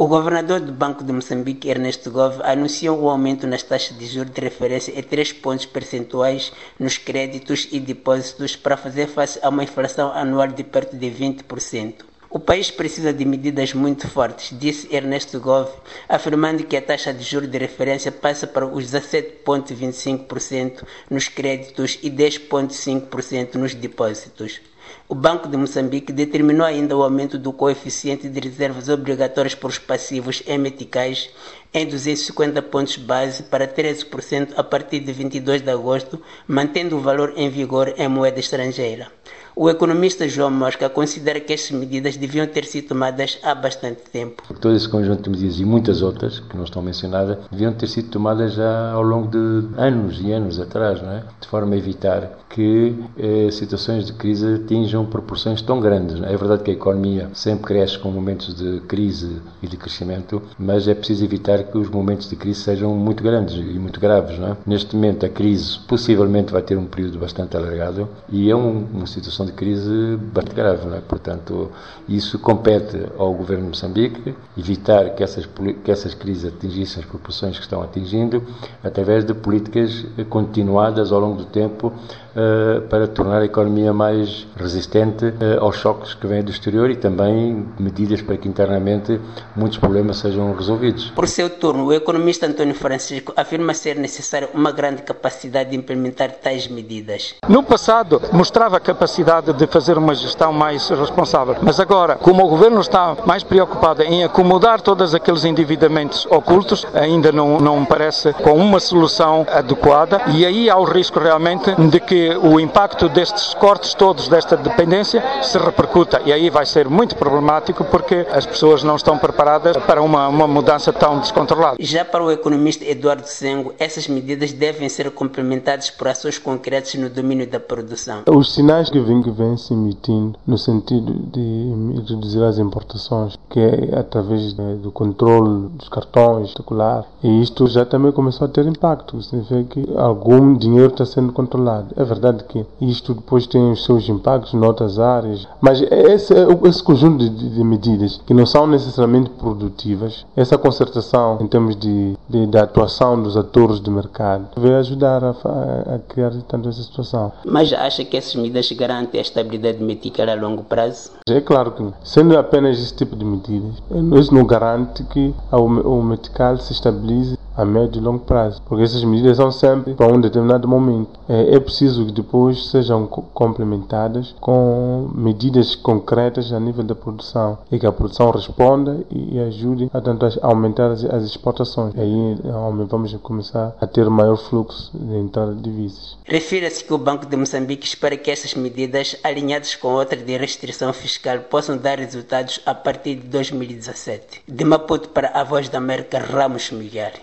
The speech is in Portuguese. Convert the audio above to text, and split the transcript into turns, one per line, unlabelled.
O governador do Banco de Moçambique, Ernesto Gove, anunciou o aumento nas taxas de juros de referência em 3 pontos percentuais nos créditos e depósitos para fazer face a uma inflação anual de perto de 20%. O país precisa de medidas muito fortes, disse Ernesto Gove, afirmando que a taxa de juros de referência passa para os 17,25% nos créditos e 10,5% nos depósitos. O Banco de Moçambique determinou ainda o aumento do coeficiente de reservas obrigatórias para os passivos em meticais em 250 pontos base para 13% a partir de 22 de agosto, mantendo o valor em vigor em moeda estrangeira. O economista João Mosca considera que estas medidas deviam ter sido tomadas há bastante tempo.
Todo esse conjunto de medidas e muitas outras que não estão mencionadas deviam ter sido tomadas já ao longo de anos e anos atrás, é? de forma a evitar que eh, situações de crise atinjam proporções tão grandes. É? é verdade que a economia sempre cresce com momentos de crise e de crescimento, mas é preciso evitar que os momentos de crise sejam muito grandes e muito graves. É? Neste momento, a crise possivelmente vai ter um período bastante alargado e é um, uma situação de crise bastante grave. Não é? Portanto, isso compete ao governo de Moçambique evitar que essas, que essas crises atingissem as proporções que estão atingindo através de políticas continuadas ao longo do tempo para tornar a economia mais resistente uh, aos choques que vêm do exterior e também medidas para que internamente muitos problemas sejam resolvidos.
Por seu turno, o economista António Francisco afirma ser necessária uma grande capacidade de implementar tais medidas.
No passado, mostrava capacidade de fazer uma gestão mais responsável. Mas agora, como o governo está mais preocupado em acomodar todos aqueles endividamentos ocultos, ainda não, não parece com uma solução adequada e aí há o risco realmente de que o impacto destes cortes todos, desta dependência, se repercuta. E aí vai ser muito problemático porque as pessoas não estão preparadas para uma, uma mudança tão descontrolada.
Já para o economista Eduardo Sengo, essas medidas devem ser complementadas por ações concretas no domínio da produção.
Os sinais que vêm que vem se emitindo no sentido de reduzir as importações, que é através do controle dos cartões, particular. E isto já também começou a ter impacto. Significa que algum dinheiro está sendo controlado. É verdade que isto depois tem os seus impactos noutras áreas, mas esse, esse conjunto de, de medidas que não são necessariamente produtivas, essa concertação em termos de, de, de atuação dos atores de mercado, vai ajudar a, a, a criar tanto essa situação.
Mas acha que essas medidas garantem a estabilidade metical a longo prazo?
É claro que sendo apenas esse tipo de medidas, isso não garante que o metical se estabilize a médio e longo prazo, porque essas medidas são sempre para um determinado momento. É, é preciso que depois sejam complementadas com medidas concretas a nível da produção e que a produção responda e, ajude a, tanto, a aumentar as, exportações. Aí vamos começar a ter maior fluxo de entrada de divisas.
Refira-se que o Banco de Moçambique espera que essas medidas, alinhadas com outras de restrição fiscal, possam dar resultados a partir de 2017. De Maputo para a Voz da América, Ramos Milhar.